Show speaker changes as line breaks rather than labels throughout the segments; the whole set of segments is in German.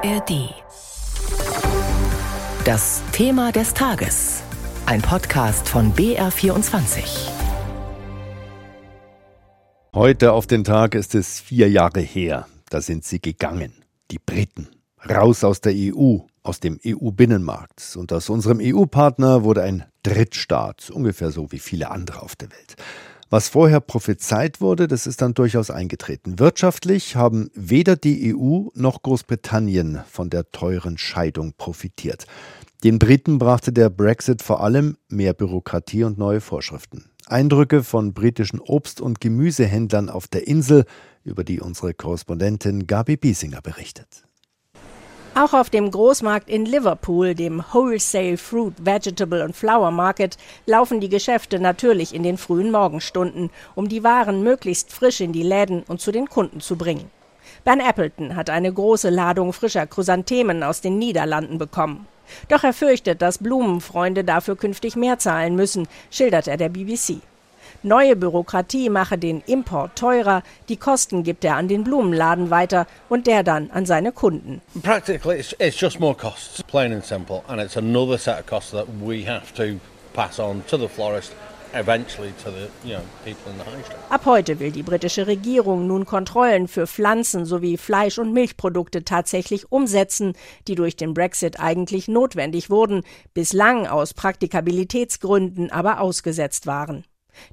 ARD. Das Thema des Tages. Ein Podcast von BR24.
Heute auf den Tag ist es vier Jahre her. Da sind sie gegangen. Die Briten. Raus aus der EU, aus dem EU-Binnenmarkt. Und aus unserem EU-Partner wurde ein Drittstaat, ungefähr so wie viele andere auf der Welt. Was vorher prophezeit wurde, das ist dann durchaus eingetreten. Wirtschaftlich haben weder die EU noch Großbritannien von der teuren Scheidung profitiert. Den Briten brachte der Brexit vor allem mehr Bürokratie und neue Vorschriften. Eindrücke von britischen Obst- und Gemüsehändlern auf der Insel, über die unsere Korrespondentin Gabi Biesinger berichtet.
Auch auf dem Großmarkt in Liverpool, dem Wholesale Fruit, Vegetable und Flower Market, laufen die Geschäfte natürlich in den frühen Morgenstunden, um die Waren möglichst frisch in die Läden und zu den Kunden zu bringen. Ben Appleton hat eine große Ladung frischer Chrysanthemen aus den Niederlanden bekommen. Doch er fürchtet, dass Blumenfreunde dafür künftig mehr zahlen müssen, schildert er der BBC. Neue Bürokratie mache den Import teurer, die Kosten gibt er an den Blumenladen weiter und der dann an seine Kunden.
Practically it's, it's just more costs, plain and simple, and it's another set of costs that we have to pass on to the florist
Ab heute will die britische Regierung nun Kontrollen für Pflanzen sowie Fleisch- und Milchprodukte tatsächlich umsetzen, die durch den Brexit eigentlich notwendig wurden, bislang aus Praktikabilitätsgründen aber ausgesetzt waren.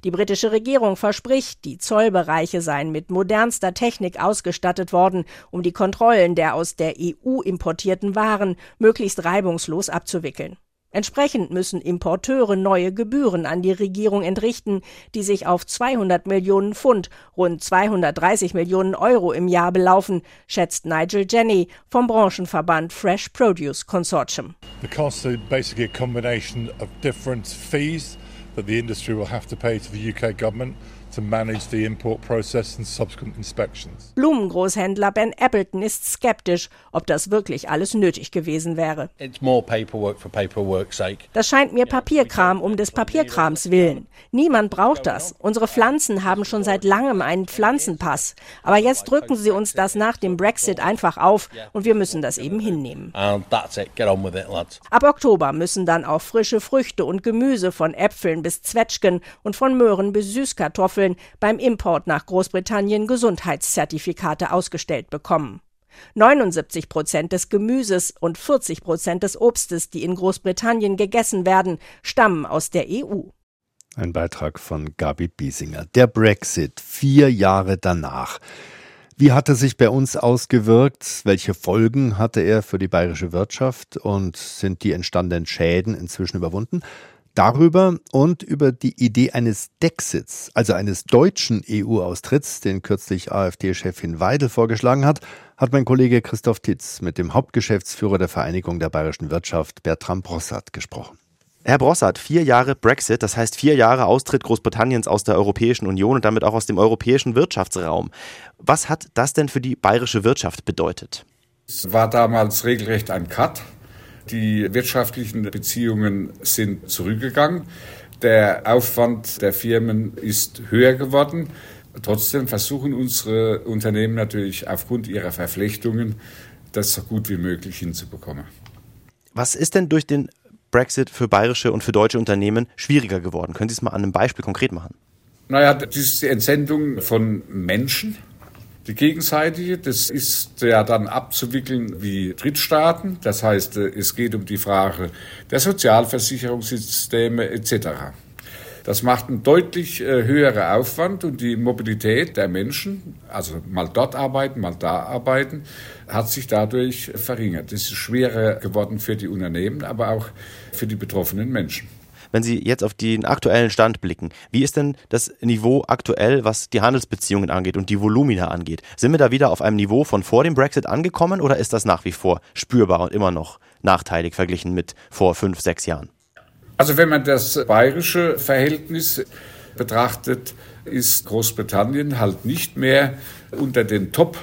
Die britische Regierung verspricht, die Zollbereiche seien mit modernster Technik ausgestattet worden, um die Kontrollen der aus der EU importierten Waren möglichst reibungslos abzuwickeln. Entsprechend müssen Importeure neue Gebühren an die Regierung entrichten, die sich auf 200 Millionen Pfund, rund 230 Millionen Euro im Jahr belaufen, schätzt Nigel Jenny vom Branchenverband Fresh Produce Consortium.
Are basically a combination of different fees that the industry will have to pay to the UK government to manage the import process and subsequent inspections.
Blumengroßhändler Ben Appleton ist skeptisch, ob das wirklich alles nötig gewesen wäre.
It's more paperwork for paperwork's sake.
Das scheint mir Papierkram um des Papierkrams willen. Niemand braucht das. Unsere Pflanzen haben schon seit langem einen Pflanzenpass. Aber jetzt drücken sie uns das nach dem Brexit einfach auf und wir müssen das eben hinnehmen.
And that's it. Get on with it, lads.
Ab Oktober müssen dann auch frische Früchte und Gemüse von Äpfeln bis Zwetschgen und von Möhren bis Süßkartoffeln Kartoffeln beim Import nach Großbritannien Gesundheitszertifikate ausgestellt bekommen. 79 Prozent des Gemüses und 40 Prozent des Obstes, die in Großbritannien gegessen werden, stammen aus der EU.
Ein Beitrag von Gabi Biesinger. Der Brexit, vier Jahre danach. Wie hat er sich bei uns ausgewirkt? Welche Folgen hatte er für die bayerische Wirtschaft? Und sind die entstandenen Schäden inzwischen überwunden? Darüber und über die Idee eines Dexits, also eines deutschen EU-Austritts, den kürzlich AfD-Chefin Weidel vorgeschlagen hat, hat mein Kollege Christoph Titz mit dem Hauptgeschäftsführer der Vereinigung der bayerischen Wirtschaft, Bertram Brossart, gesprochen.
Herr Brossart, vier Jahre Brexit, das heißt vier Jahre Austritt Großbritanniens aus der Europäischen Union und damit auch aus dem europäischen Wirtschaftsraum. Was hat das denn für die bayerische Wirtschaft bedeutet?
Es war damals regelrecht ein Cut. Die wirtschaftlichen Beziehungen sind zurückgegangen. Der Aufwand der Firmen ist höher geworden. Trotzdem versuchen unsere Unternehmen natürlich aufgrund ihrer Verflechtungen, das so gut wie möglich hinzubekommen.
Was ist denn durch den Brexit für bayerische und für deutsche Unternehmen schwieriger geworden? Können Sie es mal an einem Beispiel konkret machen?
Naja, das ist die Entsendung von Menschen die gegenseitige, das ist ja dann abzuwickeln wie Drittstaaten. Das heißt, äh, es geht um die Frage der Sozialversicherungssysteme etc. Das macht einen deutlich äh, höheren Aufwand und die Mobilität der Menschen, also mal dort arbeiten, mal da arbeiten, hat sich dadurch verringert. Es ist schwerer geworden für die Unternehmen, aber auch für die betroffenen Menschen
wenn Sie jetzt auf den aktuellen Stand blicken, wie ist denn das Niveau aktuell, was die Handelsbeziehungen angeht und die Volumina angeht? Sind wir da wieder auf einem Niveau von vor dem Brexit angekommen oder ist das nach wie vor spürbar und immer noch nachteilig verglichen mit vor fünf, sechs Jahren?
Also wenn man das bayerische Verhältnis betrachtet, ist Großbritannien halt nicht mehr unter den Top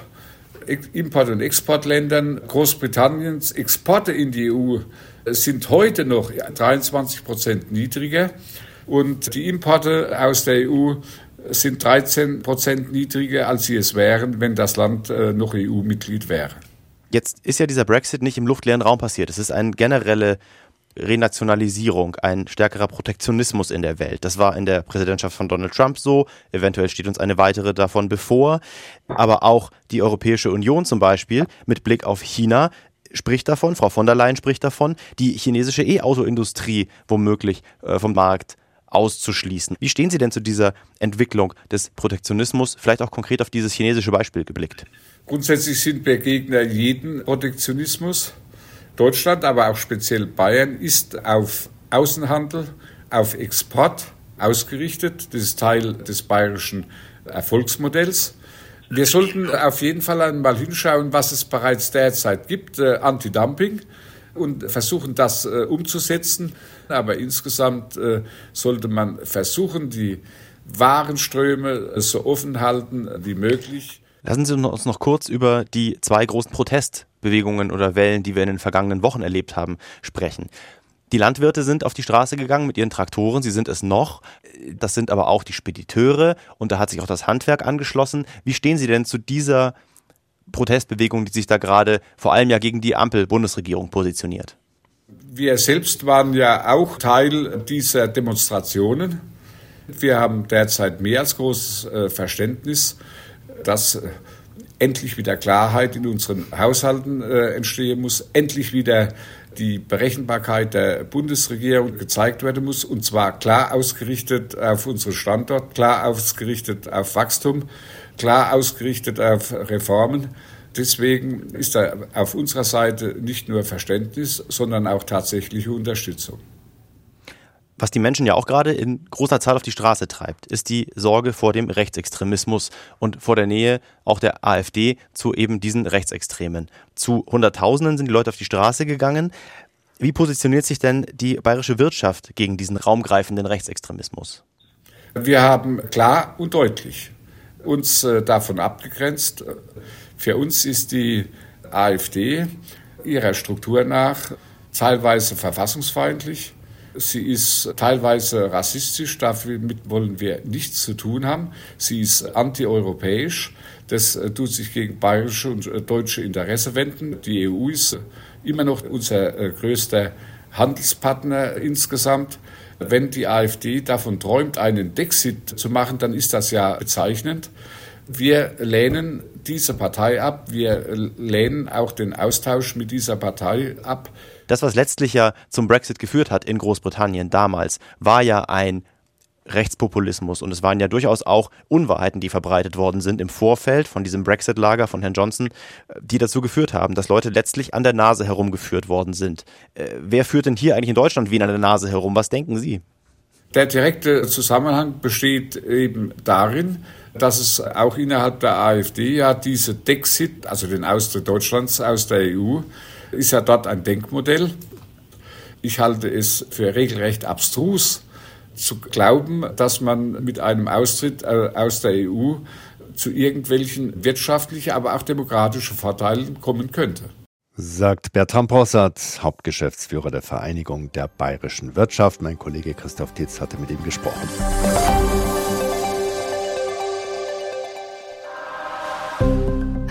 Import- und Exportländern Großbritanniens Exporte in die EU sind heute noch 23 Prozent niedriger und die Importe aus der EU sind 13 Prozent niedriger, als sie es wären, wenn das Land äh, noch EU-Mitglied wäre.
Jetzt ist ja dieser Brexit nicht im luftleeren Raum passiert. Es ist eine generelle Renationalisierung, ein stärkerer Protektionismus in der Welt. Das war in der Präsidentschaft von Donald Trump so. Eventuell steht uns eine weitere davon bevor. Aber auch die Europäische Union zum Beispiel mit Blick auf China spricht davon, Frau von der Leyen spricht davon, die chinesische E-Auto-Industrie womöglich äh, vom Markt auszuschließen. Wie stehen Sie denn zu dieser Entwicklung des Protektionismus, vielleicht auch konkret auf dieses chinesische Beispiel geblickt?
Grundsätzlich sind wir Gegner jeden Protektionismus. Deutschland, aber auch speziell Bayern, ist auf Außenhandel, auf Export ausgerichtet. Das ist Teil des bayerischen Erfolgsmodells. Wir sollten auf jeden Fall einmal hinschauen, was es bereits derzeit gibt, äh, Anti-Dumping, und versuchen, das äh, umzusetzen. Aber insgesamt äh, sollte man versuchen, die Warenströme so offen halten wie möglich.
Lassen Sie uns noch kurz über die zwei großen Protestbewegungen oder Wellen, die wir in den vergangenen Wochen erlebt haben, sprechen. Die Landwirte sind auf die Straße gegangen mit ihren Traktoren, sie sind es noch. Das sind aber auch die Spediteure und da hat sich auch das Handwerk angeschlossen. Wie stehen Sie denn zu dieser Protestbewegung, die sich da gerade vor allem ja gegen die Ampel-Bundesregierung positioniert?
Wir selbst waren ja auch Teil dieser Demonstrationen. Wir haben derzeit mehr als großes äh, Verständnis, dass äh, endlich wieder Klarheit in unseren Haushalten äh, entstehen muss, endlich wieder die Berechenbarkeit der Bundesregierung gezeigt werden muss, und zwar klar ausgerichtet auf unseren Standort, klar ausgerichtet auf Wachstum, klar ausgerichtet auf Reformen. Deswegen ist da auf unserer Seite nicht nur Verständnis, sondern auch tatsächliche Unterstützung.
Was die Menschen ja auch gerade in großer Zahl auf die Straße treibt, ist die Sorge vor dem Rechtsextremismus und vor der Nähe auch der AfD zu eben diesen Rechtsextremen. Zu Hunderttausenden sind die Leute auf die Straße gegangen. Wie positioniert sich denn die bayerische Wirtschaft gegen diesen raumgreifenden Rechtsextremismus?
Wir haben klar und deutlich uns äh, davon abgegrenzt. Für uns ist die AfD ihrer Struktur nach teilweise verfassungsfeindlich Sie ist teilweise rassistisch, damit wollen wir nichts zu tun haben. Sie ist antieuropäisch. Das äh, tut sich gegen bayerische und äh, deutsche Interesse wenden. Die EU ist immer noch unser äh, größter Handelspartner insgesamt. Wenn die AfD davon träumt, einen Dexit zu machen, dann ist das ja bezeichnend. Wir lehnen diese Partei ab. Wir lehnen auch den Austausch mit dieser Partei ab.
Das, was letztlich ja zum Brexit geführt hat in Großbritannien damals, war ja ein Rechtspopulismus und es waren ja durchaus auch Unwahrheiten, die verbreitet worden sind im Vorfeld von diesem Brexit-Lager von Herrn Johnson, die dazu geführt haben, dass Leute letztlich an der Nase herumgeführt worden sind. Äh, wer führt denn hier eigentlich in Deutschland wen an der Nase herum? Was denken Sie?
Der direkte Zusammenhang besteht eben darin, dass es auch innerhalb der AfD ja diese Dexit, also den Austritt Deutschlands aus der EU, ist ja dort ein Denkmodell. Ich halte es für regelrecht abstrus zu glauben, dass man mit einem Austritt äh, aus der EU zu irgendwelchen wirtschaftlichen, aber auch demokratischen Vorteilen kommen könnte.
Sagt Bertram Possart, Hauptgeschäftsführer der Vereinigung der bayerischen Wirtschaft. Mein Kollege Christoph Titz hatte mit ihm gesprochen.